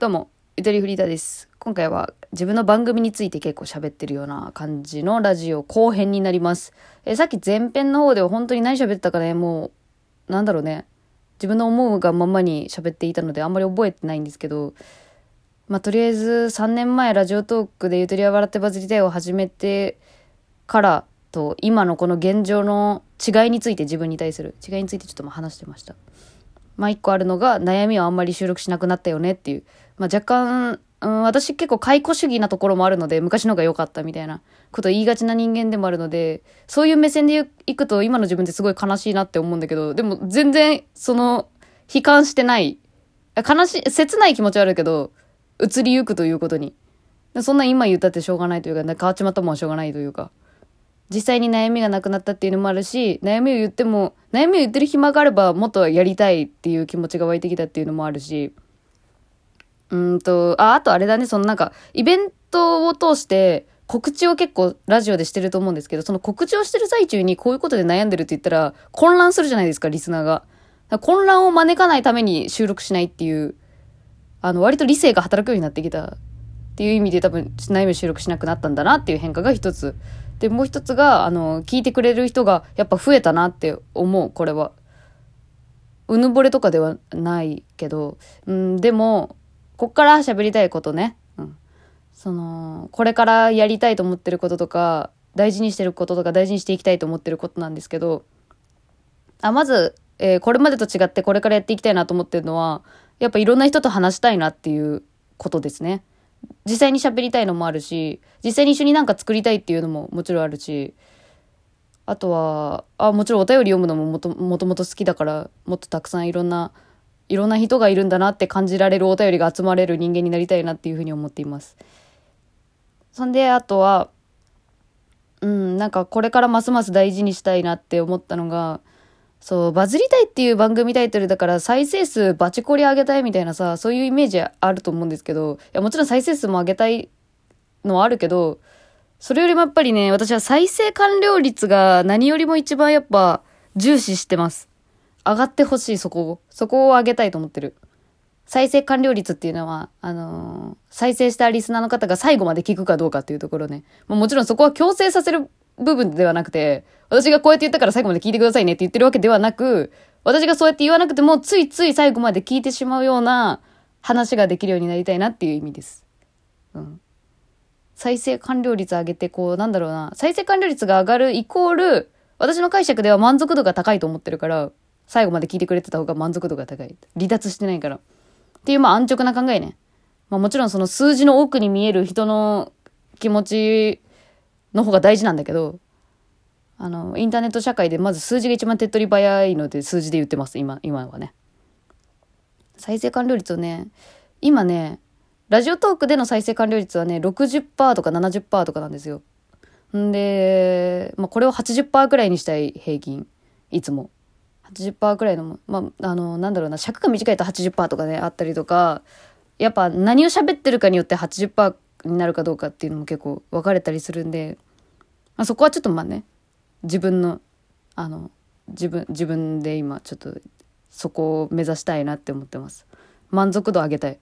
どうも、ゆとりフリーダです。今回は自分の番組について結構喋ってるような感じのラジオ後編になります。えさっき前編の方では本当に何喋ってたかね、もう、なんだろうね。自分の思うがままに喋っていたのであんまり覚えてないんですけど、まあ、とりあえず3年前ラジオトークでゆとりは笑ってバズりたいを始めてからと今のこの現状の違いについて自分に対する違いについてちょっと話してました。まあ一個あるのが悩みをあんまり収録しなくなったよねっていう。まあ若干、うん、私結構解雇主義なところもあるので、昔のが良かったみたいなこと言いがちな人間でもあるので、そういう目線でいくと今の自分ってすごい悲しいなって思うんだけど、でも全然その、悲観してない。悲しい、切ない気持ちはあるけど、移りゆくということに。そんな今言ったってしょうがないというか、変わっちまったもんはしょうがないというか。実際に悩みがなくなったっていうのもあるし、悩みを言っても、悩みを言ってる暇があればもっとやりたいっていう気持ちが湧いてきたっていうのもあるし、うんと、あ、あとあれだね、そのなんか、イベントを通して告知を結構ラジオでしてると思うんですけど、その告知をしてる最中にこういうことで悩んでるって言ったら混乱するじゃないですか、リスナーが。混乱を招かないために収録しないっていう、あの、割と理性が働くようになってきたっていう意味で多分悩みを収録しなくなったんだなっていう変化が一つで、もう一つが、あの、聞いてくれる人がやっぱ増えたなって思う、これは。うぬぼれとかではないけど、うん、でも、こっから喋りたいことね。うん。その、これからやりたいと思ってることとか、大事にしてることとか大事にしていきたいと思ってることなんですけど、あ、まず、えー、これまでと違ってこれからやっていきたいなと思ってるのは、やっぱいろんな人と話したいなっていうことですね。実際に喋りたいのもあるし、実際に一緒になんか作りたいっていうのももちろんあるし、あとは、あ、もちろんお便り読むのももともともと好きだから、もっとたくさんいろんな、いろんな人がいるんだなって感じられるお便りが集まれる人間になりたいなっていうふうに思っています。そんで、あとは、うん、なんかこれからますます大事にしたいなって思ったのが、そう、バズりたいっていう番組タイトルだから再生数バチコリ上げたいみたいなさ、そういうイメージあると思うんですけど、いやもちろん再生数も上げたいのはあるけど、それよりもやっぱりね、私は再生完了率が何よりも一番やっぱ重視してます。上がってほしい、そこを。そこを上げたいと思ってる。再生完了率っていうのは、あのー、再生したリスナーの方が最後まで聞くかどうかっていうところね。もちろんそこは強制させる部分ではなくて、私がこうやって言ったから最後まで聞いてくださいねって言ってるわけではなく、私がそうやって言わなくても、ついつい最後まで聞いてしまうような話ができるようになりたいなっていう意味です。うん。再生完了率上げて、こう、なんだろうな、再生完了率が上がるイコール、私の解釈では満足度が高いと思ってるから、最後まで聞いてくれてた方が満足度が高い。離脱してないから。っていう、まあ安直な考えね。まあもちろんその数字の奥に見える人の気持ちの方が大事なんだけど、あの、インターネット社会でまず数字が一番手っ取り早いので数字で言ってます、今、今はね。再生完了率をね、今ね、ラジオトークでの再生完了率はね、60%とか70%とかなんですよ。んで、まあ、これを80%くらいにしたい平均。いつも。80%くらいの、まあ、あの、なんだろうな、尺が短いと80%とかね、あったりとか、やっぱ何を喋ってるかによって80%になるかどうかっていうのも結構分かれたりするんで、まあ、そこはちょっとまあね自分のあの自分自分で今ちょっとそこを目指したいなって思ってます。満足度上げたい。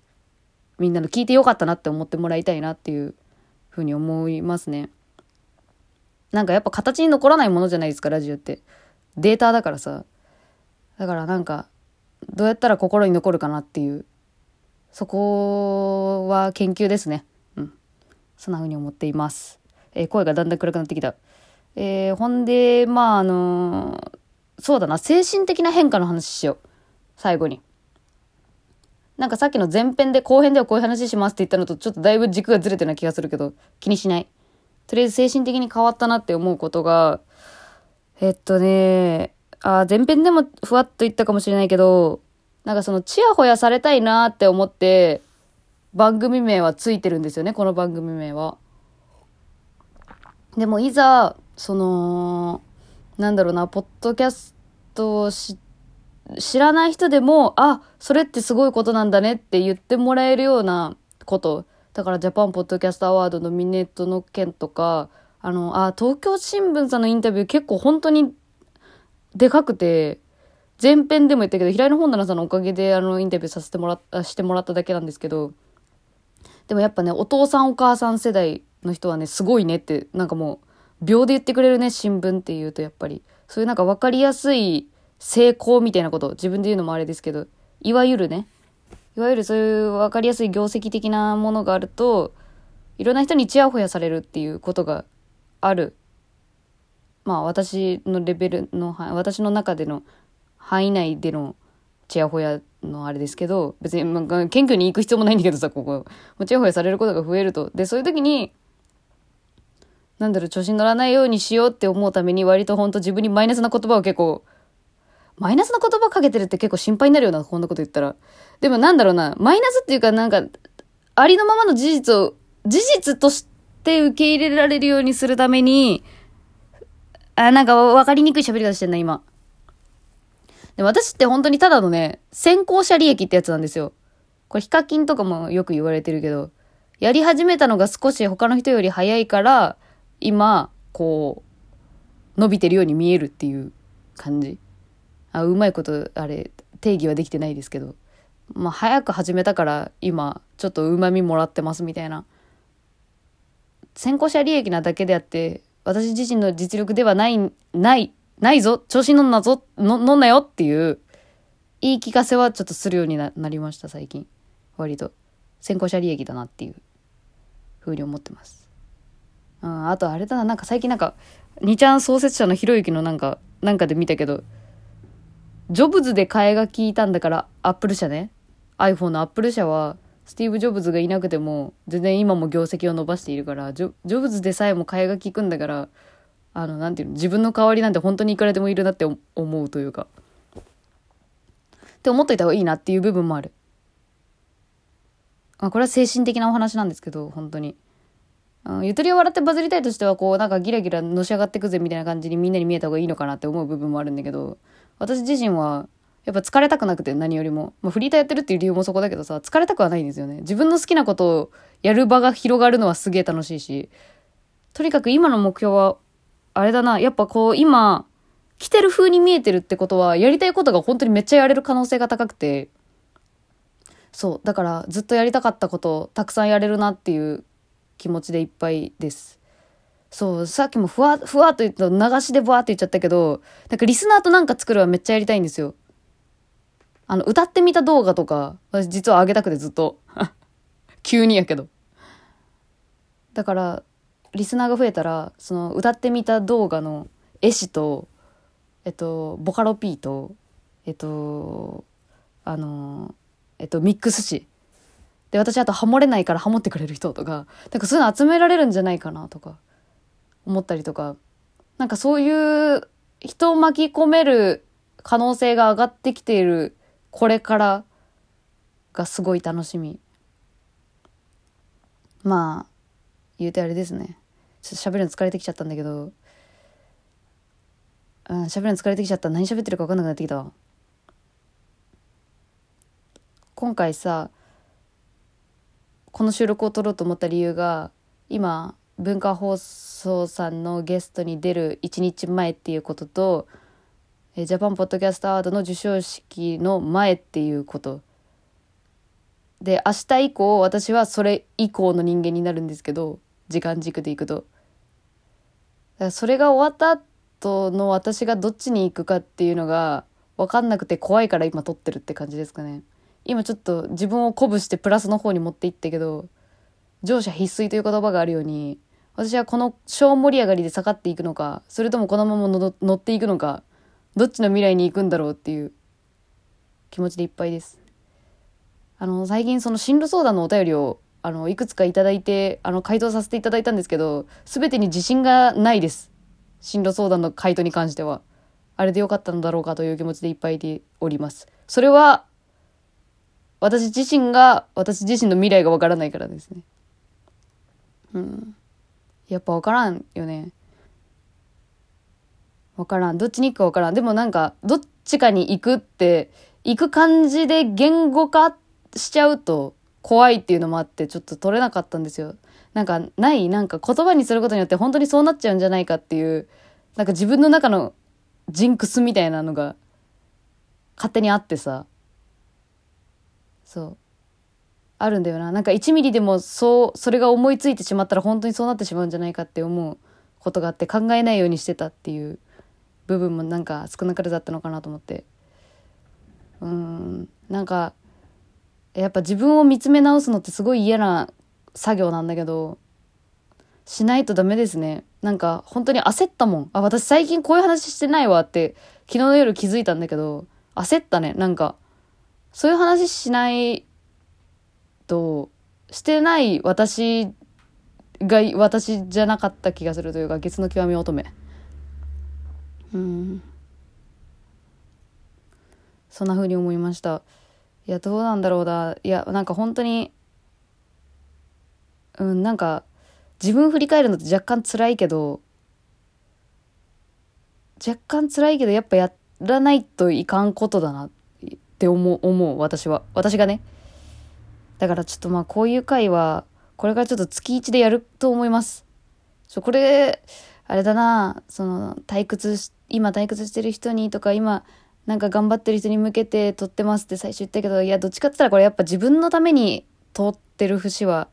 みんなの聞いてよかったなって思ってもらいたいなっていうふうに思いますね。なんかやっぱ形に残らないものじゃないですかラジオって。データだからさ。だからなんかどうやったら心に残るかなっていうそこは研究ですねうんそんな風に思っています。えー、声がだんだん暗くなってきた。えー、ほんで、まあ、あのー、そうだな、精神的な変化の話しよう。最後に。なんかさっきの前編で後編ではこういう話しますって言ったのとちょっとだいぶ軸がずれてるような気がするけど、気にしない。とりあえず精神的に変わったなって思うことが、えっとね、あ前編でもふわっと言ったかもしれないけど、なんかそのチヤホヤされたいなって思って、番組名はついてるんですよね、この番組名は。でもいざ、その、なんだろうな、ポッドキャストを知らない人でも、あ、それってすごいことなんだねって言ってもらえるようなこと。だからジャパンポッドキャストアワードのミネットの件とか、あの、あ、東京新聞さんのインタビュー結構本当にでかくて、前編でも言ったけど、平井の本棚さんのおかげであのインタビューさせてもらった、してもらっただけなんですけど、でもやっぱね、お父さんお母さん世代の人はね、すごいねって、なんかもう、秒で言ってくれるね、新聞っていうとやっぱり。そういうなんか分かりやすい成功みたいなこと、自分で言うのもあれですけど、いわゆるね、いわゆるそういう分かりやすい業績的なものがあると、いろんな人にちやほやされるっていうことがある。まあ私のレベルの、私の中での範囲内でのちやほやのあれですけど、別に、まあ、謙虚に行く必要もないんだけどさ、ここ。もちやほやされることが増えると。で、そういう時に、なんだろう、調子に乗らないようにしようって思うために、割とほんと自分にマイナスな言葉を結構、マイナスな言葉かけてるって結構心配になるような、こんなこと言ったら。でもなんだろうな、マイナスっていうかなんか、ありのままの事実を、事実として受け入れられるようにするために、あ、なんか分かりにくい喋り方してんな、今。で私って本当にただのね、先行者利益ってやつなんですよ。これヒカキンとかもよく言われてるけど、やり始めたのが少し他の人より早いから、今、こう、伸びてるように見えるっていう感じ。あ、うまいこと、あれ、定義はできてないですけど。まあ、早く始めたから、今、ちょっと旨味もらってますみたいな。先行者利益なだけであって、私自身の実力ではない、ないないぞ調子に乗んなぞの乗んなよっていう言い聞かせはちょっとするようになりました最近。割と。先行者利益だなっていうふうに思ってます。うんあとあれだななんか最近なんか2ちゃん創設者のひろゆきのなんかなんかで見たけどジョブズで替えが利いたんだからアップル社ね。iPhone のアップル社はスティーブ・ジョブズがいなくても全然今も業績を伸ばしているからジョジョブズでさえも替えが利くんだからあの、なんていうの、自分の代わりなんて本当にいくらでもいるなって思うというか。って思っといた方がいいなっていう部分もある。あこれは精神的なお話なんですけど、本当に。ゆとりを笑ってバズりたいとしては、こう、なんかギラギラのし上がってくぜみたいな感じにみんなに見えた方がいいのかなって思う部分もあるんだけど、私自身は、やっぱ疲れたくなくて何よりも。まあ、フリーターやってるっていう理由もそこだけどさ、疲れたくはないんですよね。自分の好きなことをやる場が広がるのはすげえ楽しいし、とにかく今の目標はあれだな、やっぱこう今、来てる風に見えてるってことは、やりたいことが本当にめっちゃやれる可能性が高くて、そう、だからずっとやりたかったことをたくさんやれるなっていう気持ちでいっぱいです。そう、さっきもふわ、ふわっと言った流しでブワーって言っちゃったけど、なんかリスナーとなんか作るはめっちゃやりたいんですよ。あの、歌ってみた動画とか、私実は上げたくてずっと。急にやけど。だから、リスナーが増えたらその歌ってみた動画の絵師とえっとボカロ P とえっとあのえっとミックス師で私あとハモれないからハモってくれる人とかなんかそういうの集められるんじゃないかなとか思ったりとかなんかそういう人を巻き込める可能性が上がってきているこれからがすごい楽しみまあ言うてあれですね。ちょっと喋るの疲れてきちゃったんだけど、うん、喋るの疲れてきちゃった。何喋ってるか分かんなくなってきたわ。今回さ、この収録を撮ろうと思った理由が、今、文化放送さんのゲストに出る1日前っていうことと、ジャパンポッドキャストアワードの授賞式の前っていうことで明日以降私はそれ以降の人間になるんですけど時間軸でいくと。それが終わった後の私がどっちに行くかっていうのが分かんなくて怖いから今撮ってるって感じですかね。今ちょっと自分を鼓舞してプラスの方に持っていったけど、乗車必須という言葉があるように、私はこの小盛り上がりで下がっていくのか、それともこのまま乗っていくのか、どっちの未来に行くんだろうっていう気持ちでいっぱいです。あの、最近その進路相談のお便りをあの、いくつかいただいて、あの、回答させていただいたんですけど、すべてに自信がないです。進路相談の回答に関しては。あれでよかったのだろうかという気持ちでいっぱいでおります。それは、私自身が、私自身の未来がわからないからですね。うん。やっぱわからんよね。わからん。どっちに行くかわからん。でもなんか、どっちかに行くって、行く感じで言語化しちゃうと、怖いっていうのもあってちょっと取れなかったんですよ。なんかないなんか言葉にすることによって本当にそうなっちゃうんじゃないかっていうなんか自分の中のジンクスみたいなのが勝手にあってさそうあるんだよな。なんか1ミリでもそう、それが思いついてしまったら本当にそうなってしまうんじゃないかって思うことがあって考えないようにしてたっていう部分もなんか少なからずあったのかなと思って。うん、なんか、やっぱ自分を見つめ直すのってすごい嫌な作業なんだけど、しないとダメですね。なんか本当に焦ったもん。あ、私最近こういう話してないわって昨日の夜気づいたんだけど、焦ったね。なんか、そういう話しないと、してない私が私じゃなかった気がするというか、月の極み乙女。うん。そんな風に思いました。いや、どうなんだろうな。いや、なんか本当に、うん、なんか、自分振り返るのって若干辛いけど、若干辛いけど、やっぱやらないといかんことだなって思う、思う、私は。私がね。だからちょっとまあ、こういう回は、これからちょっと月1でやると思います。ちょ、これ、あれだな、その、退屈し今退屈してる人にとか、今、なんか頑張ってる人に向けて撮ってますって最初言ったけど、いや、どっちかって言ったらこれやっぱ自分のために撮ってる節は、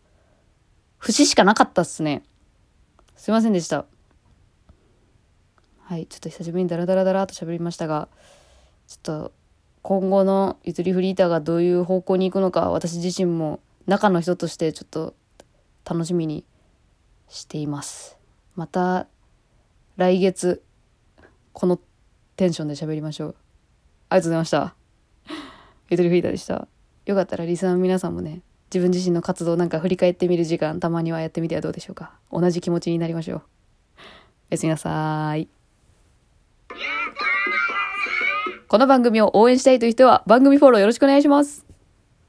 節しかなかったっすね。すいませんでした。はい、ちょっと久しぶりにダラダラダラと喋りましたが、ちょっと今後のゆとりフリーターがどういう方向に行くのか、私自身も中の人としてちょっと楽しみにしています。また来月、このテンションで喋りましょう。ありがとうございました。ゆとりフリーターでした。よかったらリスナーの皆さんもね、自分自身の活動なんか振り返ってみる時間たまにはやってみてはどうでしょうか同じ気持ちになりましょうおやすみなさいこの番組を応援したいという人は番組フォローよろしくお願いします